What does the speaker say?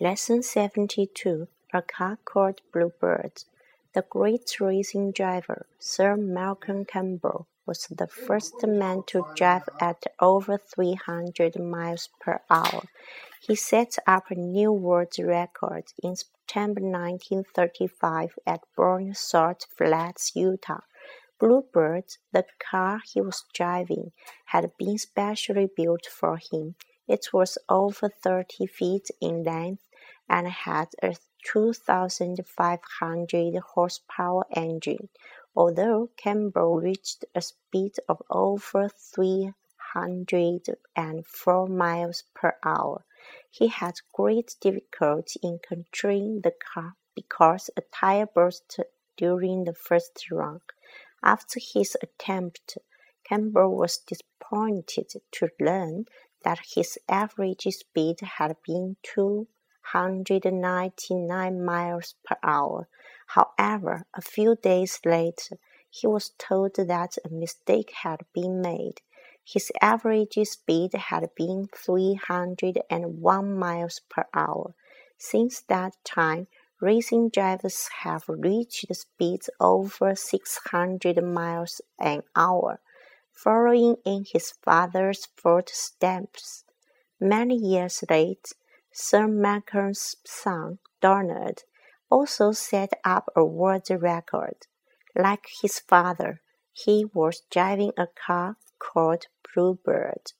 Lesson 72 A Car Called Bluebird. The great racing driver, Sir Malcolm Campbell, was the first man to drive at over 300 miles per hour. He set up a new world record in September 1935 at Bonneville Salt Flats, Utah. Bluebird, the car he was driving, had been specially built for him. It was over 30 feet in length and had a 2,500 horsepower engine. Although Campbell reached a speed of over 304 miles per hour, he had great difficulty in controlling the car because a tire burst during the first run. After his attempt, Campbell was disappointed to learn that his average speed had been 299 miles per hour. However, a few days later, he was told that a mistake had been made. His average speed had been 301 miles per hour. Since that time, Racing drivers have reached speeds over 600 miles an hour, following in his father's footsteps. Many years later, Sir Malcolm's son, Donald, also set up a world record. Like his father, he was driving a car called Bluebird.